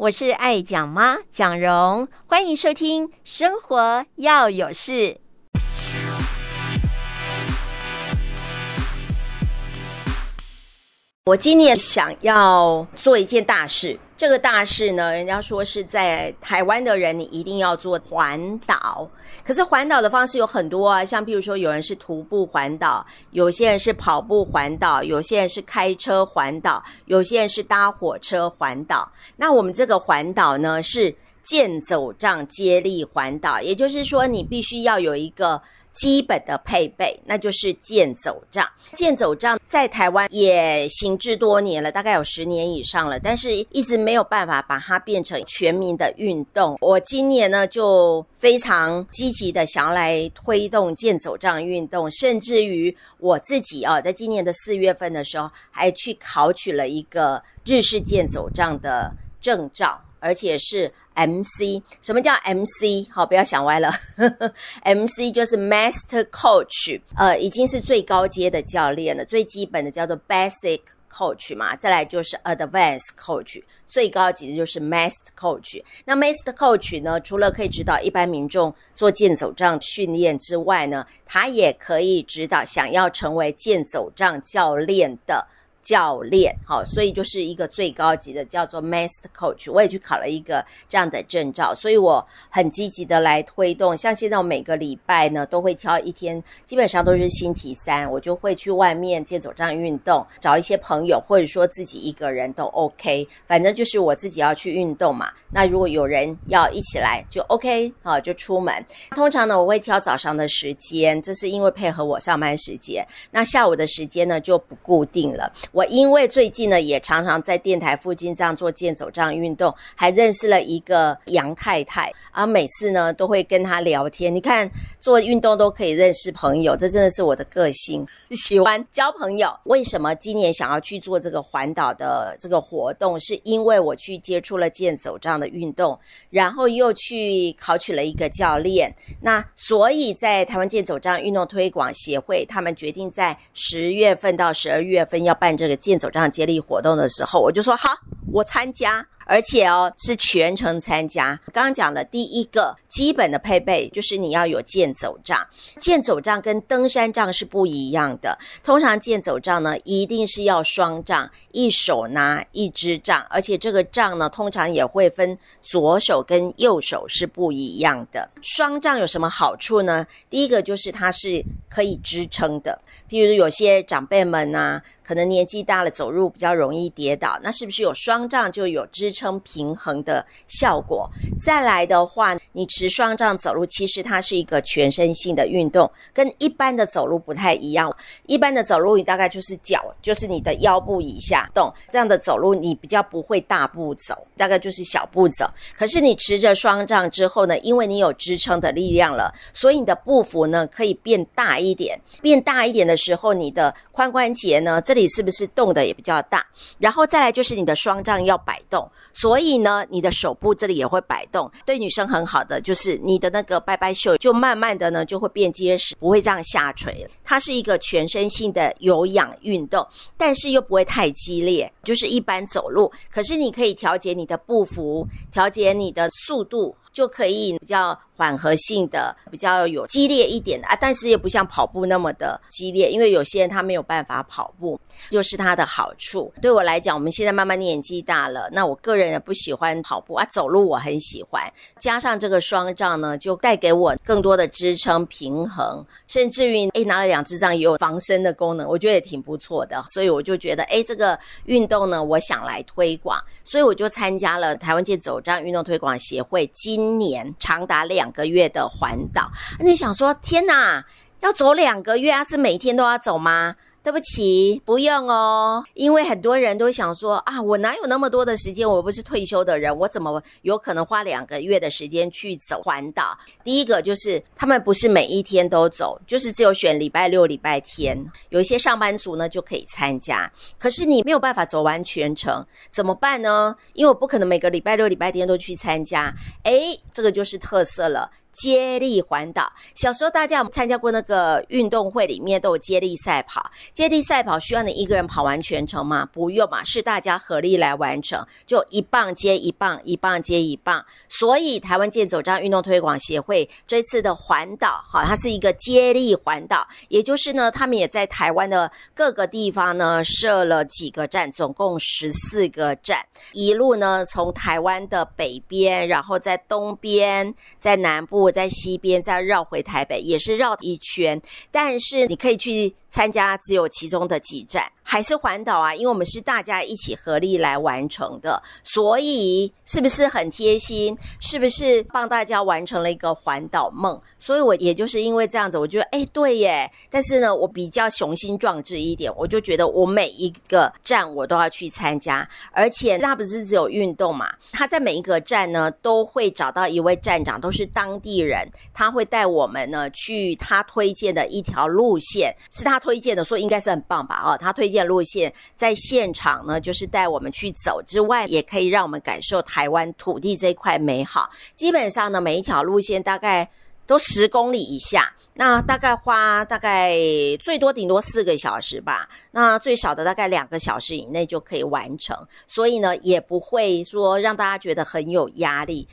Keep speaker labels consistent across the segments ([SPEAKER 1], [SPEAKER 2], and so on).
[SPEAKER 1] 我是爱讲妈蒋蓉，欢迎收听《生活要有事》。我今年想要做一件大事。这个大事呢，人家说是在台湾的人，你一定要做环岛。可是环岛的方式有很多啊，像比如说有人是徒步环岛，有些人是跑步环岛，有些人是开车环岛，有些人是搭火车环岛。那我们这个环岛呢，是健走杖接力环岛，也就是说，你必须要有一个。基本的配备，那就是健走杖。健走杖在台湾也行之多年了，大概有十年以上了，但是一直没有办法把它变成全民的运动。我今年呢，就非常积极的想要来推动健走杖运动，甚至于我自己啊，在今年的四月份的时候，还去考取了一个日式健走杖的证照。而且是 MC，什么叫 MC？好，不要想歪了。MC 就是 Master Coach，呃，已经是最高阶的教练了。最基本的叫做 Basic Coach 嘛，再来就是 Advanced Coach，最高级的就是 Master Coach。那 Master Coach 呢，除了可以指导一般民众做健走杖训练之外呢，他也可以指导想要成为健走杖教练的。教练，好，所以就是一个最高级的，叫做 Master Coach。我也去考了一个这样的证照，所以我很积极的来推动。像现在我每个礼拜呢，都会挑一天，基本上都是星期三，我就会去外面健走这样运动，找一些朋友，或者说自己一个人都 OK，反正就是我自己要去运动嘛。那如果有人要一起来，就 OK，好，就出门。通常呢，我会挑早上的时间，这是因为配合我上班时间。那下午的时间呢，就不固定了。我因为最近呢，也常常在电台附近这样做健走这样运动，还认识了一个杨太太啊，每次呢都会跟她聊天。你看做运动都可以认识朋友，这真的是我的个性，喜欢交朋友。为什么今年想要去做这个环岛的这个活动？是因为我去接触了健走这样的运动，然后又去考取了一个教练。那所以在台湾健走这样运动推广协会，他们决定在十月份到十二月份要办。这个健走杖接力活动的时候，我就说好，我参加。而且哦，是全程参加。刚刚讲的第一个基本的配备就是你要有健走杖。健走杖跟登山杖是不一样的。通常健走杖呢，一定是要双杖，一手拿一支杖，而且这个杖呢，通常也会分左手跟右手是不一样的。双杖有什么好处呢？第一个就是它是可以支撑的。譬如有些长辈们啊，可能年纪大了，走路比较容易跌倒，那是不是有双杖就有支撑？平衡的效果。再来的话，你持双杖走路，其实它是一个全身性的运动，跟一般的走路不太一样。一般的走路，你大概就是脚，就是你的腰部以下动，这样的走路你比较不会大步走，大概就是小步走。可是你持着双杖之后呢，因为你有支撑的力量了，所以你的步幅呢可以变大一点。变大一点的时候，你的髋关节呢，这里是不是动的也比较大？然后再来就是你的双杖要摆动。所以呢，你的手部这里也会摆动，对女生很好的就是你的那个拜拜袖就慢慢的呢就会变结实，不会这样下垂。它是一个全身性的有氧运动，但是又不会太激烈，就是一般走路。可是你可以调节你的步幅，调节你的速度。就可以比较缓和性的，比较有激烈一点的啊，但是也不像跑步那么的激烈，因为有些人他没有办法跑步，就是它的好处。对我来讲，我们现在慢慢年纪大了，那我个人也不喜欢跑步啊，走路我很喜欢，加上这个双杖呢，就带给我更多的支撑平衡，甚至于诶拿了两支杖也有防身的功能，我觉得也挺不错的，所以我就觉得诶这个运动后呢，我想来推广，所以我就参加了台湾健走障运动推广协会今今年长达两个月的环岛，你想说天哪，要走两个月啊？是每天都要走吗？对不起，不用哦，因为很多人都想说啊，我哪有那么多的时间？我不是退休的人，我怎么有可能花两个月的时间去走环岛？第一个就是他们不是每一天都走，就是只有选礼拜六、礼拜天。有一些上班族呢就可以参加，可是你没有办法走完全程，怎么办呢？因为我不可能每个礼拜六、礼拜天都去参加。诶，这个就是特色了。接力环岛。小时候大家有参加过那个运动会，里面都有接力赛跑。接力赛跑需要你一个人跑完全程吗？不用嘛，是大家合力来完成，就一棒接一棒，一棒接一棒。所以台湾健走杖运动推广协会这次的环岛，好，它是一个接力环岛，也就是呢，他们也在台湾的各个地方呢设了几个站，总共十四个站，一路呢从台湾的北边，然后在东边，在南部，我在西边，再绕回台北，也是绕一圈。但是你可以去参加，只有其中的几站。还是环岛啊，因为我们是大家一起合力来完成的，所以是不是很贴心？是不是帮大家完成了一个环岛梦？所以我也就是因为这样子，我觉得哎，对耶。但是呢，我比较雄心壮志一点，我就觉得我每一个站我都要去参加，而且那不是只有运动嘛，他在每一个站呢都会找到一位站长，都是当地人，他会带我们呢去他推荐的一条路线，是他推荐的，所以应该是很棒吧？哦，他推荐。路线在现场呢，就是带我们去走之外，也可以让我们感受台湾土地这一块美好。基本上呢，每一条路线大概都十公里以下，那大概花大概最多顶多四个小时吧，那最少的大概两个小时以内就可以完成，所以呢，也不会说让大家觉得很有压力，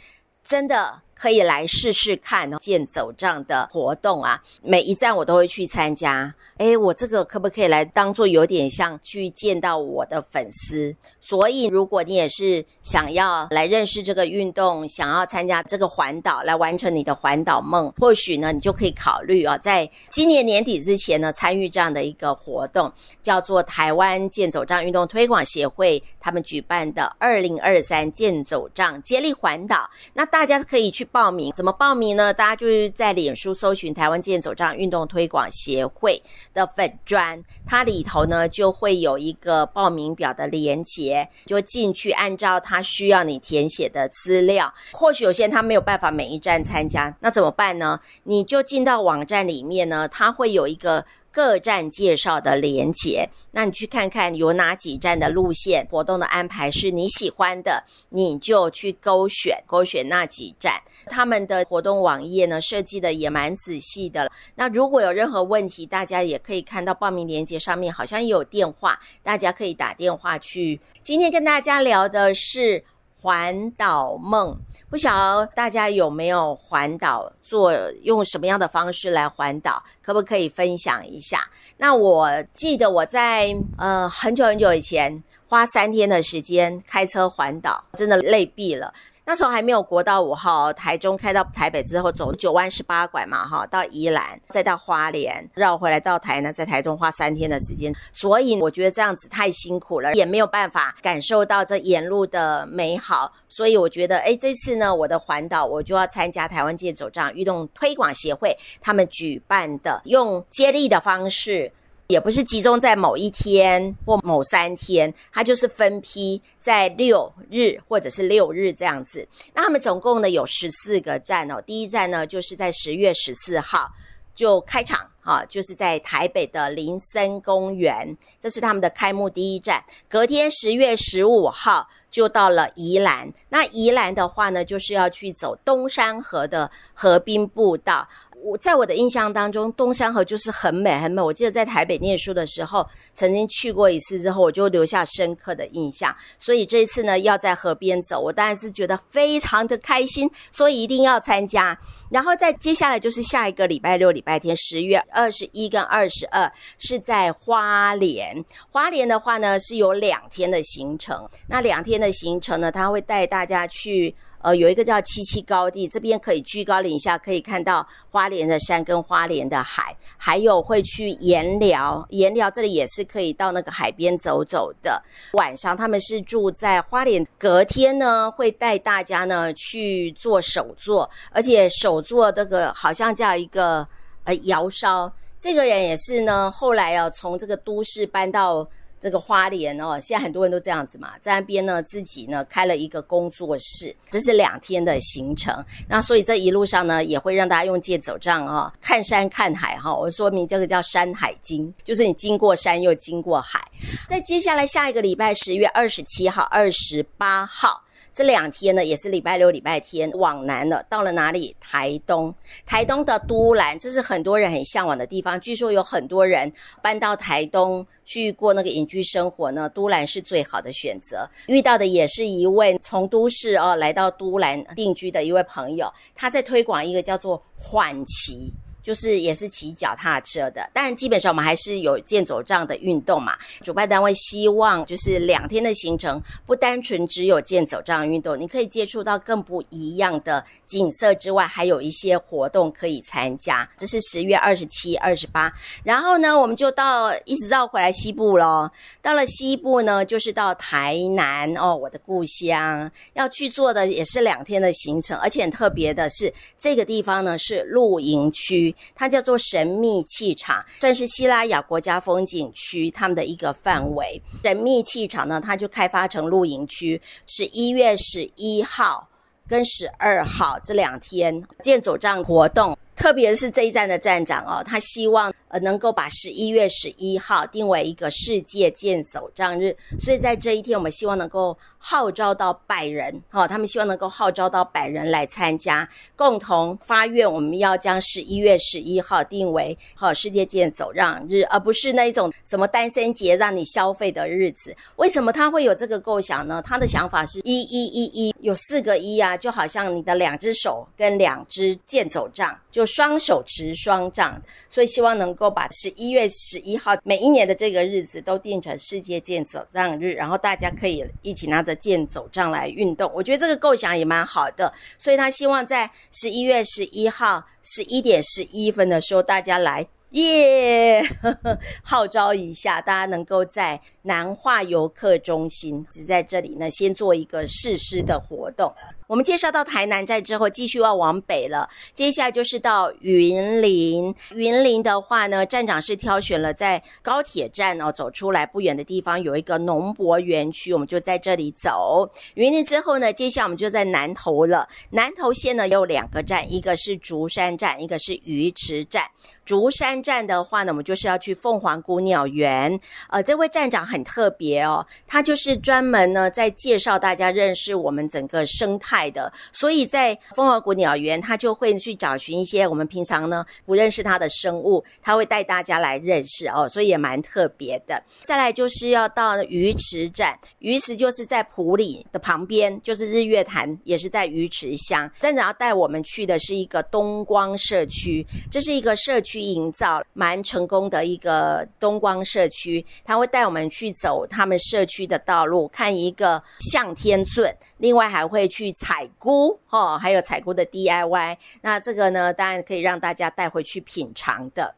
[SPEAKER 1] 真的。可以来试试看健走这样的活动啊！每一站我都会去参加。诶，我这个可不可以来当做有点像去见到我的粉丝？所以，如果你也是想要来认识这个运动，想要参加这个环岛，来完成你的环岛梦，或许呢，你就可以考虑啊，在今年年底之前呢，参与这样的一个活动，叫做台湾健走杖运动推广协会他们举办的二零二三健走杖接力环岛。那大家可以去。报名怎么报名呢？大家就是在脸书搜寻台湾健走杖运动推广协会的粉砖，它里头呢就会有一个报名表的连接，就进去按照他需要你填写的资料。或许有些人他没有办法每一站参加，那怎么办呢？你就进到网站里面呢，它会有一个。各站介绍的连结，那你去看看有哪几站的路线活动的安排是你喜欢的，你就去勾选勾选那几站。他们的活动网页呢设计的也蛮仔细的。那如果有任何问题，大家也可以看到报名连结上面好像也有电话，大家可以打电话去。今天跟大家聊的是。环岛梦，不晓得大家有没有环岛做，用什么样的方式来环岛，可不可以分享一下？那我记得我在呃很久很久以前，花三天的时间开车环岛，真的累毙了。那时候还没有国道五号，台中开到台北之后走九弯十八拐嘛，哈，到宜兰，再到花莲，绕回来到台南，在台中花三天的时间，所以我觉得这样子太辛苦了，也没有办法感受到这沿路的美好，所以我觉得，哎，这次呢，我的环岛我就要参加台湾健走杖运动推广协会他们举办的用接力的方式。也不是集中在某一天或某三天，它就是分批在六日或者是六日这样子。那他们总共呢有十四个站哦。第一站呢就是在十月十四号就开场啊，就是在台北的林森公园，这是他们的开幕第一站。隔天十月十五号就到了宜兰。那宜兰的话呢，就是要去走东山河的河滨步道。我在我的印象当中，东山河就是很美很美。我记得在台北念书的时候，曾经去过一次之后，我就留下深刻的印象。所以这一次呢，要在河边走，我当然是觉得非常的开心，所以一定要参加。然后再接下来就是下一个礼拜六、礼拜天，十月二十一跟二十二是在花莲。花莲的话呢，是有两天的行程。那两天的行程呢，他会带大家去。呃，有一个叫七七高地，这边可以居高临下，可以看到花莲的山跟花莲的海，还有会去盐寮，盐寮这里也是可以到那个海边走走的。晚上他们是住在花莲，隔天呢会带大家呢去做手作，而且手作这个好像叫一个呃窑烧，这个人也是呢后来啊从这个都市搬到。这个花莲哦，现在很多人都这样子嘛，在那边呢自己呢开了一个工作室，这是两天的行程。那所以这一路上呢，也会让大家用借走杖啊，看山看海哈。我说明这个叫山海经，就是你经过山又经过海。在接下来下一个礼拜，十月二十七号、二十八号。这两天呢，也是礼拜六、礼拜天往南了，到了哪里？台东，台东的都兰，这是很多人很向往的地方。据说有很多人搬到台东去过那个隐居生活呢，都兰是最好的选择。遇到的也是一位从都市哦来到都兰定居的一位朋友，他在推广一个叫做缓期。就是也是骑脚踏车的，但基本上我们还是有健走杖的运动嘛。主办单位希望就是两天的行程，不单纯只有健走杖运动，你可以接触到更不一样的景色之外，还有一些活动可以参加。这是十月二十七、二十八，然后呢，我们就到一直绕回来西部咯。到了西部呢，就是到台南哦，我的故乡，要去做的也是两天的行程，而且很特别的是，这个地方呢是露营区。它叫做神秘气场，算是希拉雅国家风景区他们的一个范围。神秘气场呢，它就开发成露营区，是一月十一号跟十二号这两天建组站活动。特别是这一站的站长哦，他希望呃能够把十一月十一号定为一个世界健走杖日，所以在这一天，我们希望能够号召到百人，哦，他们希望能够号召到百人来参加，共同发愿，我们要将十一月十一号定为好世界健走杖日，而不是那一种什么单身节让你消费的日子。为什么他会有这个构想呢？他的想法是一一一一，有四个一啊，就好像你的两只手跟两只健走杖就。双手持双杖，所以希望能够把十一月十一号每一年的这个日子都定成世界健走杖日，然后大家可以一起拿着健走杖来运动。我觉得这个构想也蛮好的，所以他希望在十一月十一号十一点十一分的时候大家来耶，yeah! 号召一下，大家能够在南化游客中心只在这里呢，先做一个试施的活动。我们介绍到台南站之后，继续要往北了。接下来就是到云林。云林的话呢，站长是挑选了在高铁站哦走出来不远的地方有一个农博园区，我们就在这里走。云林之后呢，接下来我们就在南投了。南投县呢有两个站，一个是竹山站，一个是鱼池站。竹山站的话呢，我们就是要去凤凰谷鸟园。呃，这位站长很特别哦，他就是专门呢在介绍大家认识我们整个生态。的，所以在凤凰谷鸟园，他就会去找寻一些我们平常呢不认识它的生物，他会带大家来认识哦，所以也蛮特别的。再来就是要到鱼池站，鱼池就是在埔里的旁边，就是日月潭也是在鱼池乡。站长要带我们去的是一个东光社区，这是一个社区去营造蛮成功的一个东光社区，他会带我们去走他们社区的道路，看一个向天尊，另外还会去。采菇哦，还有采菇的 DIY，那这个呢，当然可以让大家带回去品尝的。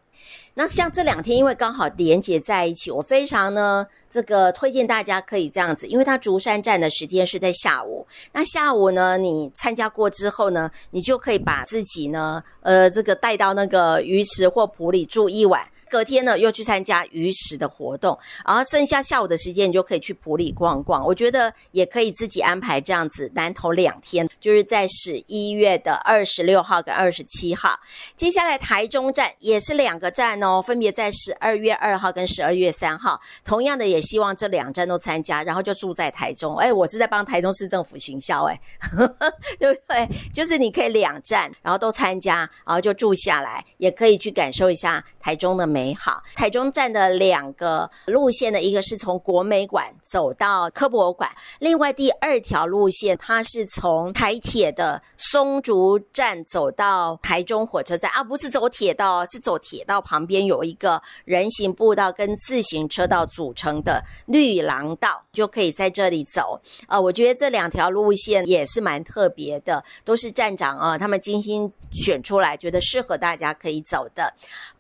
[SPEAKER 1] 那像这两天，因为刚好连接在一起，我非常呢这个推荐大家可以这样子，因为它竹山站的时间是在下午。那下午呢，你参加过之后呢，你就可以把自己呢，呃，这个带到那个鱼池或埔里住一晚。隔天呢，又去参加鱼食的活动，然后剩下下午的时间，你就可以去埔里逛逛。我觉得也可以自己安排这样子，南投两天，就是在十一月的二十六号跟二十七号。接下来台中站也是两个站哦，分别在十二月二号跟十二月三号。同样的，也希望这两站都参加，然后就住在台中。哎，我是在帮台中市政府行销，哎，对不对？就是你可以两站，然后都参加，然后就住下来，也可以去感受一下台中的美。美好。台中站的两个路线呢，一个是从国美馆走到科博馆，另外第二条路线它是从台铁的松竹站走到台中火车站啊，不是走铁道，是走铁道旁边有一个人行步道跟自行车道组成的绿廊道，就可以在这里走。啊，我觉得这两条路线也是蛮特别的，都是站长啊他们精心选出来，觉得适合大家可以走的。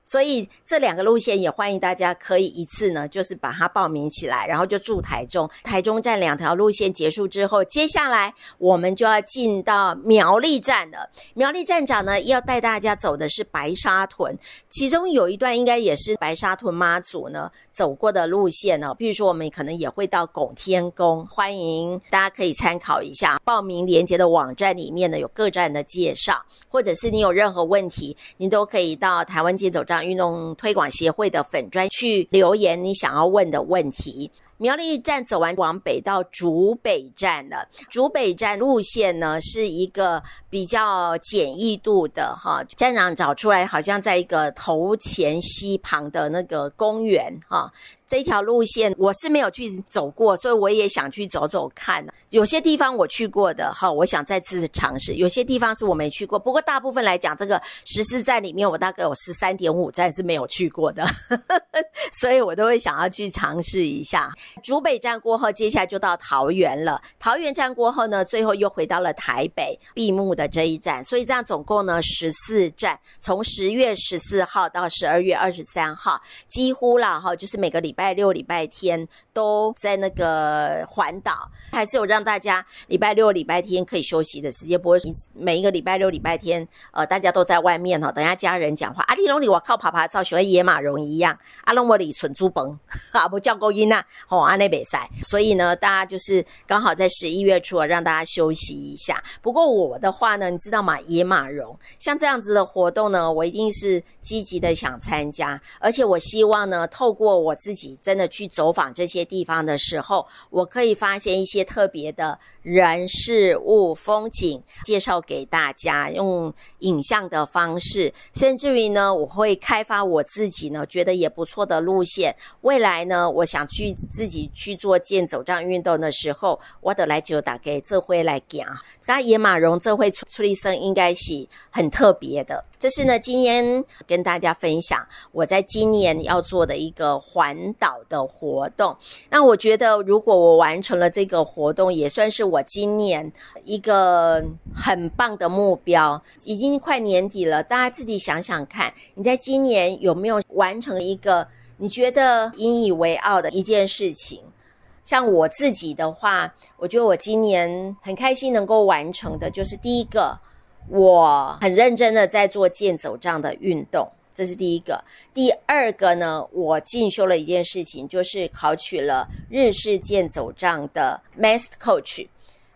[SPEAKER 1] 所以这两个路线也欢迎大家可以一次呢，就是把它报名起来，然后就住台中。台中站两条路线结束之后，接下来我们就要进到苗栗站了。苗栗站长呢要带大家走的是白沙屯，其中有一段应该也是白沙屯妈祖呢走过的路线呢。比如说我们可能也会到拱天宫，欢迎大家可以参考一下。报名连接的网站里面呢有各站的介绍，或者是你有任何问题，你都可以到台湾街走站运动推广协会的粉专去留言，你想要问的问题。苗栗站走完往北到竹北站了。竹北站路线呢是一个比较简易度的哈，站长找出来好像在一个头前溪旁的那个公园哈。这一条路线我是没有去走过，所以我也想去走走看。有些地方我去过的哈，我想再次尝试；有些地方是我没去过。不过大部分来讲，这个十四站里面，我大概有十三点五站是没有去过的，所以我都会想要去尝试一下。竹北站过后，接下来就到桃园了。桃园站过后呢，最后又回到了台北闭幕的这一站。所以这样总共呢十四站，从十月十四号到十二月二十三号，几乎了哈，就是每个礼。礼拜六、礼拜天都在那个环岛，还是有让大家礼拜六、礼拜天可以休息的时间，不会每一个礼拜六、礼拜天，呃，大家都在外面哈。等下家人讲话，阿里龙里我靠爬爬照，学野马荣一样，阿龙我里蠢猪崩，啊不叫勾音呐，吼阿内北塞。所以呢，大家就是刚好在十一月初啊让大家休息一下。不过我的话呢，你知道吗？野马荣像这样子的活动呢，我一定是积极的想参加，而且我希望呢，透过我自己。真的去走访这些地方的时候，我可以发现一些特别的人事物、风景，介绍给大家，用影像的方式，甚至于呢，我会开发我自己呢觉得也不错的路线。未来呢，我想去自己去做健走这样运动的时候，我得来就打给这回来讲。那野马荣这会出出力生应该是很特别的。这是呢，今天跟大家分享我在今年要做的一个环岛的活动。那我觉得，如果我完成了这个活动，也算是我今年一个很棒的目标。已经快年底了，大家自己想想看，你在今年有没有完成一个你觉得引以为傲的一件事情？像我自己的话，我觉得我今年很开心能够完成的，就是第一个。我很认真的在做健走这样的运动，这是第一个。第二个呢，我进修了一件事情，就是考取了日式健走杖的 Master Coach。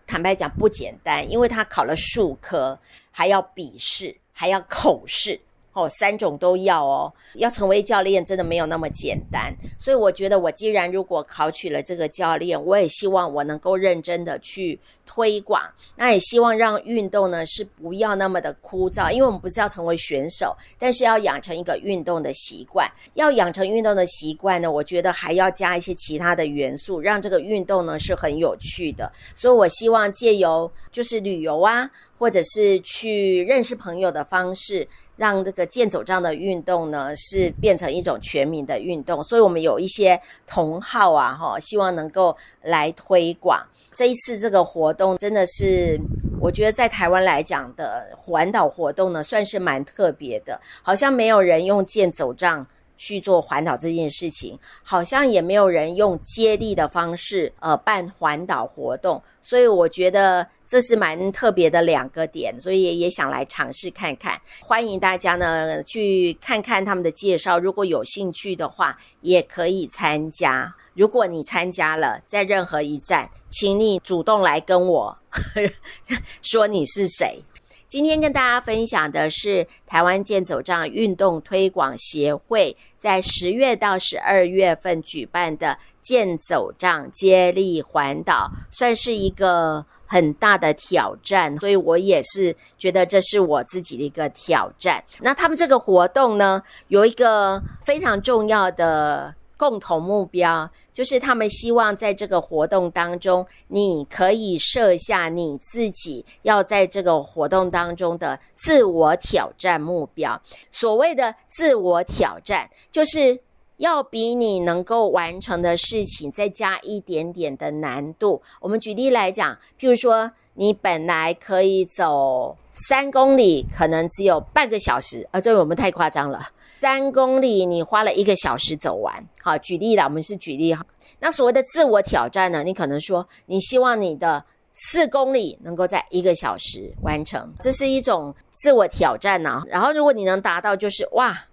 [SPEAKER 1] 坦白讲不简单，因为他考了数科，还要笔试，还要口试。哦，三种都要哦，要成为教练真的没有那么简单，所以我觉得我既然如果考取了这个教练，我也希望我能够认真的去推广，那也希望让运动呢是不要那么的枯燥，因为我们不是要成为选手，但是要养成一个运动的习惯，要养成运动的习惯呢，我觉得还要加一些其他的元素，让这个运动呢是很有趣的，所以我希望借由就是旅游啊，或者是去认识朋友的方式。让这个健走这样的运动呢，是变成一种全民的运动，所以我们有一些同好啊，哈，希望能够来推广这一次这个活动，真的是我觉得在台湾来讲的环岛活动呢，算是蛮特别的，好像没有人用健走杖。去做环岛这件事情，好像也没有人用接力的方式，呃，办环岛活动，所以我觉得这是蛮特别的两个点，所以也也想来尝试看看。欢迎大家呢去看看他们的介绍，如果有兴趣的话，也可以参加。如果你参加了，在任何一站，请你主动来跟我 说你是谁。今天跟大家分享的是台湾健走杖运动推广协会在十月到十二月份举办的健走杖接力环岛，算是一个很大的挑战，所以我也是觉得这是我自己的一个挑战。那他们这个活动呢，有一个非常重要的。共同目标就是，他们希望在这个活动当中，你可以设下你自己要在这个活动当中的自我挑战目标。所谓的自我挑战，就是要比你能够完成的事情再加一点点的难度。我们举例来讲，譬如说，你本来可以走三公里，可能只有半个小时，啊，这我们太夸张了。三公里你花了一个小时走完，好，举例了，我们是举例哈。那所谓的自我挑战呢？你可能说，你希望你的四公里能够在一个小时完成，这是一种自我挑战呢。然后如果你能达到，就是哇，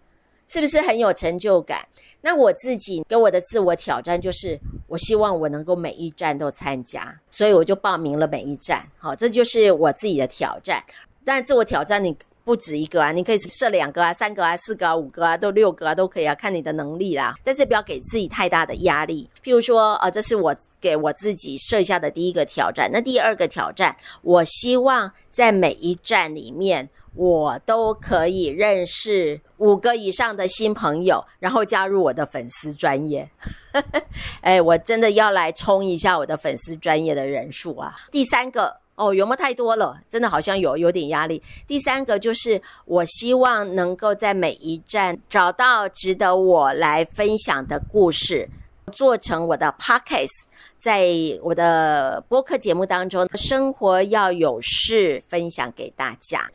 [SPEAKER 1] 是不是很有成就感？那我自己给我的自我挑战就是，我希望我能够每一站都参加，所以我就报名了每一站。好，这就是我自己的挑战。但自我挑战你。不止一个啊，你可以设两个啊、三个啊、四个啊、五个啊，都六个啊，都可以啊，看你的能力啦。但是不要给自己太大的压力。譬如说，呃，这是我给我自己设下的第一个挑战。那第二个挑战，我希望在每一站里面，我都可以认识五个以上的新朋友，然后加入我的粉丝专页。哎，我真的要来冲一下我的粉丝专业的人数啊！第三个。哦，有没有太多了？真的好像有有点压力。第三个就是，我希望能够在每一站找到值得我来分享的故事，做成我的 pockets，在我的播客节目当中，生活要有事分享给大家。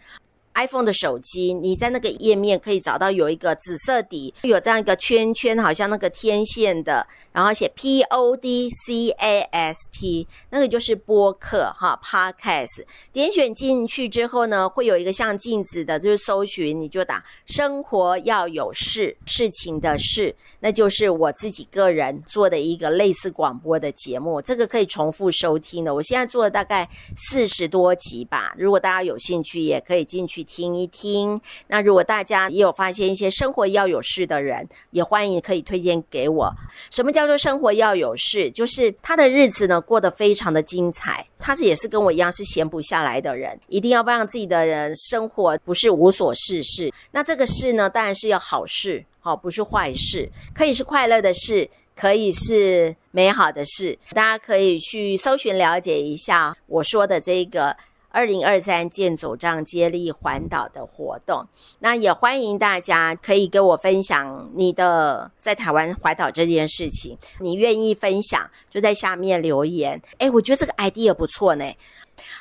[SPEAKER 1] iPhone 的手机，你在那个页面可以找到有一个紫色底，有这样一个圈圈，好像那个天线的，然后写 P O D C A S T，那个就是播客哈，Podcast。点选进去之后呢，会有一个像镜子的，就是搜寻，你就打“生活要有事”，事情的事，那就是我自己个人做的一个类似广播的节目，这个可以重复收听的。我现在做了大概四十多集吧，如果大家有兴趣，也可以进去。听一听，那如果大家也有发现一些生活要有事的人，也欢迎可以推荐给我。什么叫做生活要有事？就是他的日子呢过得非常的精彩，他是也是跟我一样是闲不下来的人，一定要让自己的人生活不是无所事事。那这个事呢，当然是要好事，好，不是坏事，可以是快乐的事，可以是美好的事。大家可以去搜寻了解一下我说的这个。二零二三健走杖接力环岛的活动，那也欢迎大家可以跟我分享你的在台湾环岛这件事情。你愿意分享，就在下面留言。诶，我觉得这个 idea 不错呢。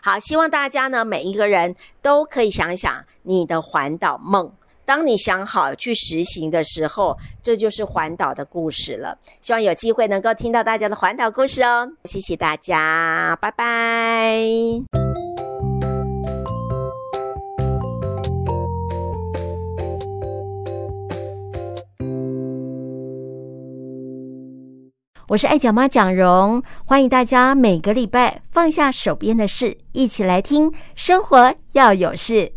[SPEAKER 1] 好，希望大家呢每一个人都可以想想你的环岛梦。当你想好去实行的时候，这就是环岛的故事了。希望有机会能够听到大家的环岛故事哦。谢谢大家，拜拜。我是爱讲妈蒋蓉，欢迎大家每个礼拜放下手边的事，一起来听生活要有事。